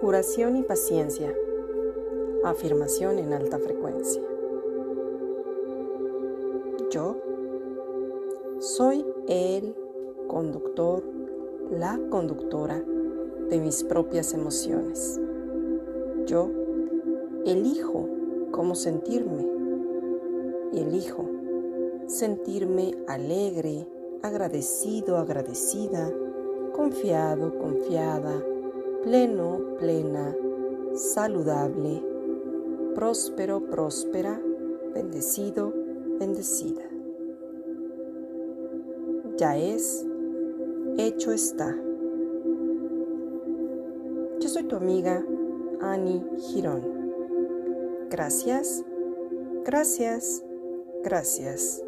Curación y paciencia. Afirmación en alta frecuencia. Yo soy el conductor, la conductora de mis propias emociones. Yo elijo cómo sentirme. Elijo sentirme alegre, agradecido, agradecida, confiado, confiada, pleno, plena, saludable, próspero, próspera, bendecido, bendecida. Ya es, hecho está. Yo soy tu amiga Annie Girón. Gracias, gracias, gracias.